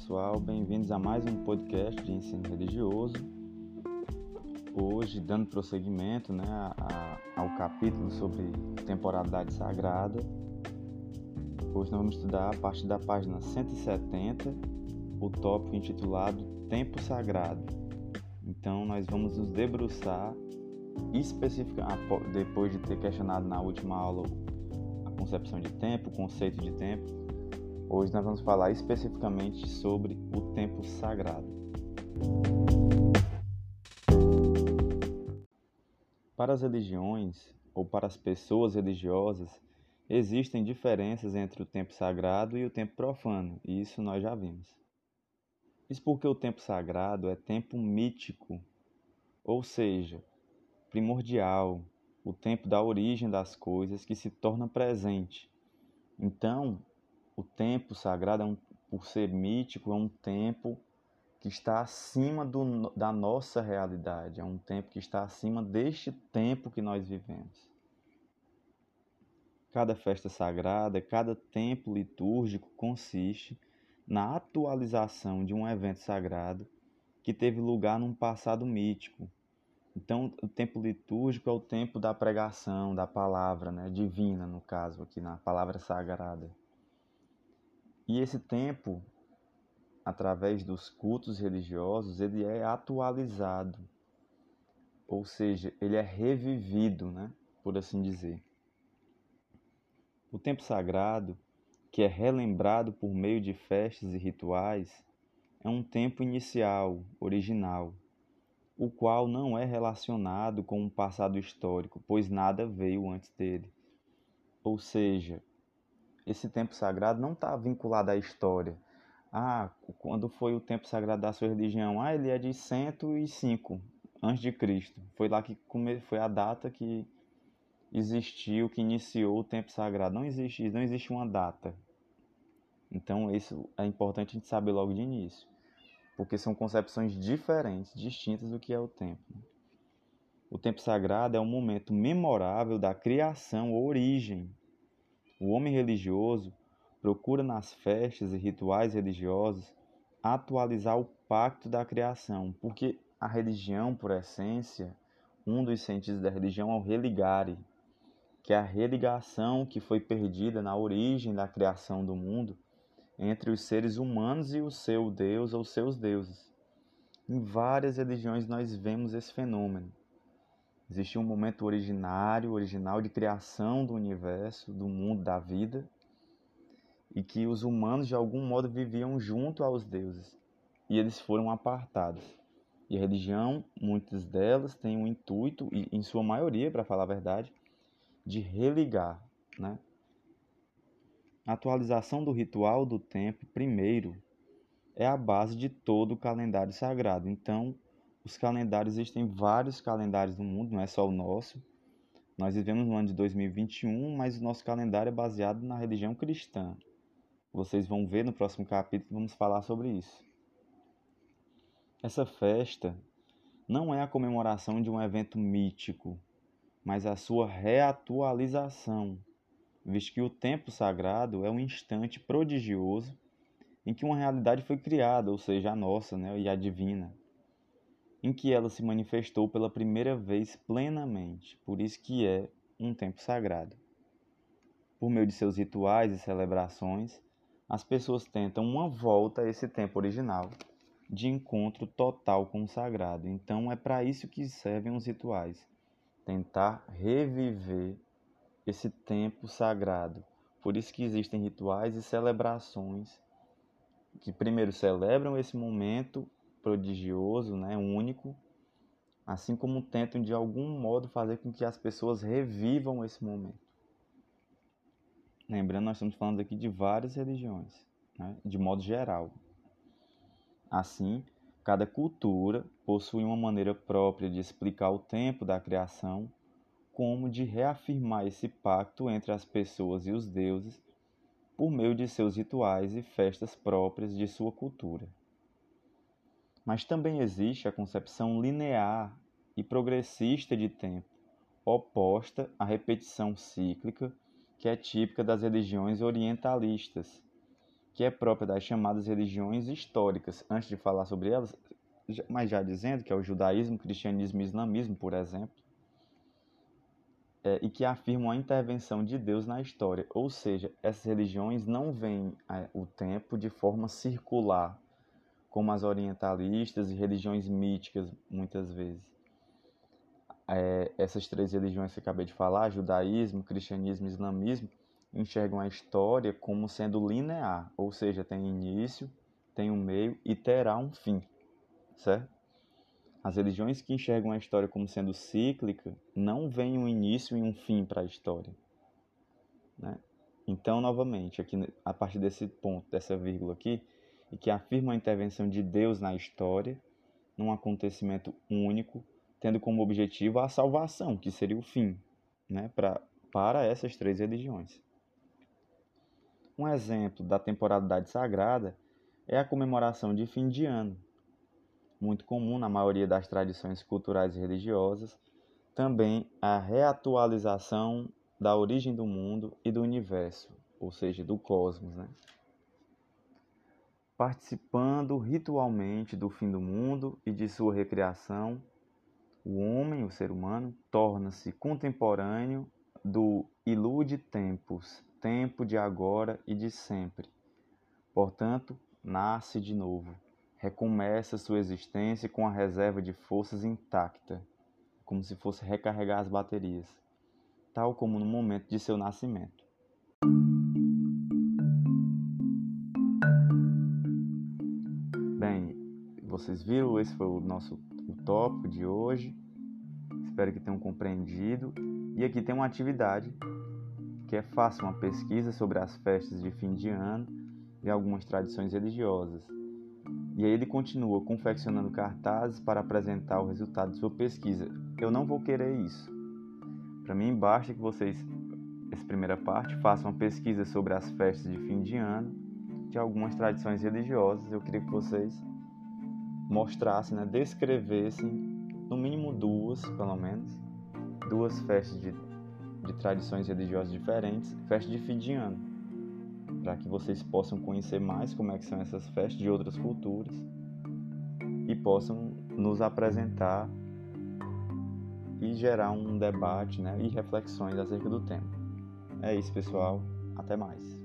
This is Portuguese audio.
pessoal, bem-vindos a mais um podcast de ensino religioso. Hoje, dando prosseguimento né, a, ao capítulo sobre temporalidade sagrada, hoje nós vamos estudar a partir da página 170 o tópico intitulado Tempo Sagrado. Então, nós vamos nos debruçar especificamente, depois de ter questionado na última aula a concepção de tempo, o conceito de tempo, Hoje nós vamos falar especificamente sobre o tempo sagrado. Para as religiões ou para as pessoas religiosas, existem diferenças entre o tempo sagrado e o tempo profano, e isso nós já vimos. Isso porque o tempo sagrado é tempo mítico, ou seja, primordial, o tempo da origem das coisas que se torna presente. Então, o tempo sagrado, é um, por ser mítico, é um tempo que está acima do, da nossa realidade, é um tempo que está acima deste tempo que nós vivemos. Cada festa sagrada, cada tempo litúrgico consiste na atualização de um evento sagrado que teve lugar num passado mítico. Então, o tempo litúrgico é o tempo da pregação, da palavra né, divina, no caso, aqui na palavra sagrada. E esse tempo, através dos cultos religiosos, ele é atualizado, ou seja, ele é revivido, né? por assim dizer. O tempo sagrado, que é relembrado por meio de festas e rituais, é um tempo inicial, original, o qual não é relacionado com um passado histórico, pois nada veio antes dele. Ou seja, esse tempo sagrado não está vinculado à história. Ah, quando foi o tempo sagrado da sua religião? Ah, ele é de 105 antes de Cristo. Foi lá que come... foi a data que existiu, que iniciou o tempo sagrado. Não existe, não existe uma data. Então, isso é importante a gente saber logo de início, porque são concepções diferentes, distintas do que é o tempo. O tempo sagrado é um momento memorável da criação, origem o homem religioso procura nas festas e rituais religiosos atualizar o pacto da criação, porque a religião, por essência, um dos sentidos da religião é o religare, que é a religação que foi perdida na origem da criação do mundo entre os seres humanos e o seu Deus ou seus deuses. Em várias religiões nós vemos esse fenômeno. Existia um momento originário, original de criação do universo, do mundo, da vida, e que os humanos de algum modo viviam junto aos deuses, e eles foram apartados. E a religião, muitas delas, têm o um intuito, e em sua maioria, para falar a verdade, de religar, né? A atualização do ritual do tempo, primeiro, é a base de todo o calendário sagrado. Então, os calendários, existem vários calendários no mundo, não é só o nosso. Nós vivemos no ano de 2021, mas o nosso calendário é baseado na religião cristã. Vocês vão ver no próximo capítulo, vamos falar sobre isso. Essa festa não é a comemoração de um evento mítico, mas a sua reatualização, visto que o tempo sagrado é um instante prodigioso em que uma realidade foi criada, ou seja, a nossa né, e a divina em que ela se manifestou pela primeira vez plenamente, por isso que é um tempo sagrado. Por meio de seus rituais e celebrações, as pessoas tentam uma volta a esse tempo original, de encontro total com o sagrado. Então é para isso que servem os rituais, tentar reviver esse tempo sagrado. Por isso que existem rituais e celebrações que primeiro celebram esse momento prodigioso, né, único, assim como tentam de algum modo fazer com que as pessoas revivam esse momento. Lembrando, nós estamos falando aqui de várias religiões, né, de modo geral. Assim, cada cultura possui uma maneira própria de explicar o tempo da criação, como de reafirmar esse pacto entre as pessoas e os deuses por meio de seus rituais e festas próprias de sua cultura. Mas também existe a concepção linear e progressista de tempo, oposta à repetição cíclica que é típica das religiões orientalistas, que é própria das chamadas religiões históricas. Antes de falar sobre elas, mas já dizendo que é o judaísmo, cristianismo e islamismo, por exemplo, é, e que afirmam a intervenção de Deus na história. Ou seja, essas religiões não veem é, o tempo de forma circular, como as orientalistas e religiões míticas, muitas vezes. É, essas três religiões que acabei de falar, judaísmo, cristianismo e islamismo, enxergam a história como sendo linear, ou seja, tem início, tem um meio e terá um fim, certo? As religiões que enxergam a história como sendo cíclica não veem um início e um fim para a história. Né? Então, novamente, aqui a partir desse ponto, dessa vírgula aqui, e que afirma a intervenção de Deus na história, num acontecimento único, tendo como objetivo a salvação, que seria o fim, né, pra, para essas três religiões. Um exemplo da temporalidade sagrada é a comemoração de fim de ano, muito comum na maioria das tradições culturais e religiosas, também a reatualização da origem do mundo e do universo, ou seja, do cosmos. Né? Participando ritualmente do fim do mundo e de sua recriação, o homem, o ser humano, torna-se contemporâneo do ilude tempos, tempo de agora e de sempre. Portanto, nasce de novo recomeça sua existência com a reserva de forças intacta, como se fosse recarregar as baterias, tal como no momento de seu nascimento. Vocês viram, esse foi o nosso o tópico de hoje. Espero que tenham compreendido. E aqui tem uma atividade que é fácil, uma pesquisa sobre as festas de fim de ano e algumas tradições religiosas. E aí ele continua confeccionando cartazes para apresentar o resultado de sua pesquisa. Eu não vou querer isso. Para mim, basta que vocês, essa primeira parte, façam uma pesquisa sobre as festas de fim de ano de algumas tradições religiosas. Eu queria que vocês mostrassem, né, descrevessem, no mínimo duas, pelo menos, duas festas de, de tradições religiosas diferentes, festas de fim de ano para que vocês possam conhecer mais como é que são essas festas de outras culturas e possam nos apresentar e gerar um debate né, e reflexões acerca do tema. É isso, pessoal. Até mais.